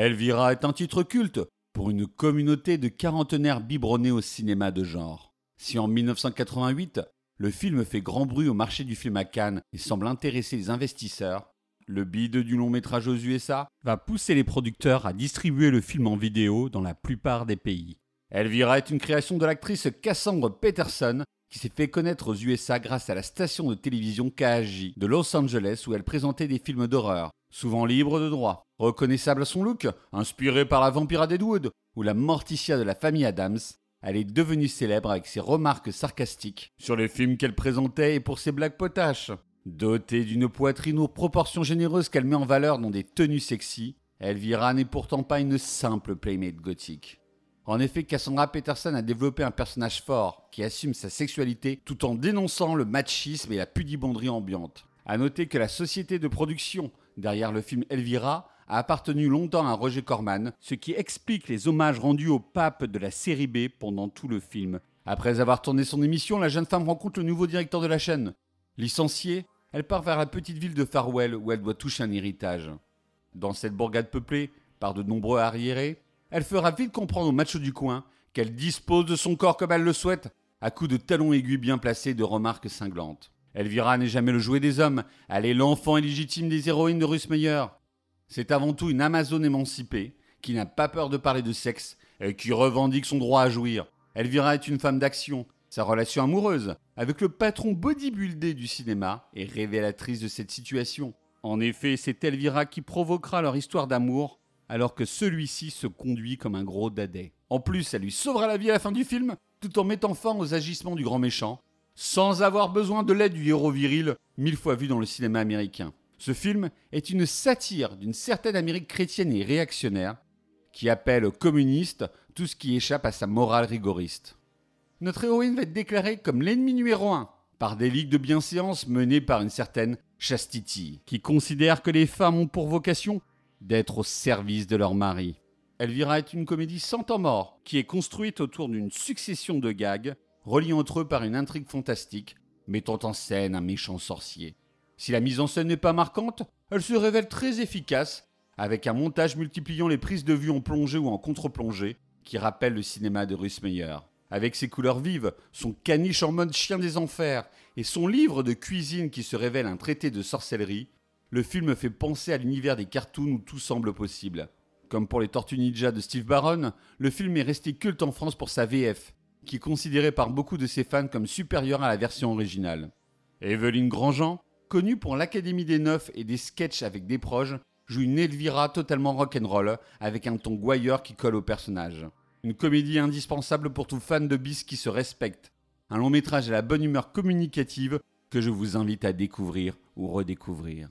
Elvira est un titre culte pour une communauté de quarantenaires biberonnés au cinéma de genre. Si en 1988, le film fait grand bruit au marché du film à Cannes et semble intéresser les investisseurs, le bide du long métrage aux USA va pousser les producteurs à distribuer le film en vidéo dans la plupart des pays. Elvira est une création de l'actrice Cassandra Peterson qui s'est fait connaître aux USA grâce à la station de télévision KHJ de Los Angeles où elle présentait des films d'horreur, souvent libres de droit. Reconnaissable à son look, inspiré par la vampire Deadwood ou la Morticia de la famille Adams, elle est devenue célèbre avec ses remarques sarcastiques sur les films qu'elle présentait et pour ses blagues potaches. Dotée d'une poitrine aux proportions généreuses qu'elle met en valeur dans des tenues sexy, Elvira n'est pourtant pas une simple playmate gothique. En effet, Cassandra Peterson a développé un personnage fort qui assume sa sexualité tout en dénonçant le machisme et la pudibonderie ambiante. A noter que la société de production derrière le film Elvira a appartenu longtemps à Roger Corman, ce qui explique les hommages rendus au pape de la série B pendant tout le film. Après avoir tourné son émission, la jeune femme rencontre le nouveau directeur de la chaîne. Licenciée, elle part vers la petite ville de Farwell où elle doit toucher un héritage. Dans cette bourgade peuplée par de nombreux arriérés, elle fera vite comprendre au macho du coin qu'elle dispose de son corps comme elle le souhaite, à coups de talons aigus bien placés de remarques cinglantes. Elvira n'est jamais le jouet des hommes, elle est l'enfant illégitime des héroïnes de Russmeyer. C'est avant tout une Amazone émancipée, qui n'a pas peur de parler de sexe et qui revendique son droit à jouir. Elvira est une femme d'action, sa relation amoureuse avec le patron bodybuildé du cinéma est révélatrice de cette situation. En effet, c'est Elvira qui provoquera leur histoire d'amour alors que celui-ci se conduit comme un gros dadais. En plus, elle lui sauvera la vie à la fin du film tout en mettant fin aux agissements du grand méchant, sans avoir besoin de l'aide du héros viril mille fois vu dans le cinéma américain. Ce film est une satire d'une certaine Amérique chrétienne et réactionnaire qui appelle communiste tout ce qui échappe à sa morale rigoriste notre héroïne va être déclarée comme l'ennemi numéro un par des ligues de bienséance menées par une certaine Chastity, qui considère que les femmes ont pour vocation d'être au service de leur mari. Elvira est une comédie sans temps mort, qui est construite autour d'une succession de gags, reliant entre eux par une intrigue fantastique, mettant en scène un méchant sorcier. Si la mise en scène n'est pas marquante, elle se révèle très efficace, avec un montage multipliant les prises de vue en plongée ou en contre-plongée, qui rappelle le cinéma de Meyer. Avec ses couleurs vives, son caniche en mode chien des enfers et son livre de cuisine qui se révèle un traité de sorcellerie, le film fait penser à l'univers des cartoons où tout semble possible. Comme pour les Tortues Ninja de Steve Barron, le film est resté culte en France pour sa VF, qui est considérée par beaucoup de ses fans comme supérieure à la version originale. Evelyne Grandjean, connue pour l'Académie des Neufs et des sketchs avec des proches, joue une Elvira totalement rock'n'roll avec un ton gouailleur qui colle au personnage. Une comédie indispensable pour tout fan de bis qui se respecte. Un long métrage à la bonne humeur communicative que je vous invite à découvrir ou redécouvrir.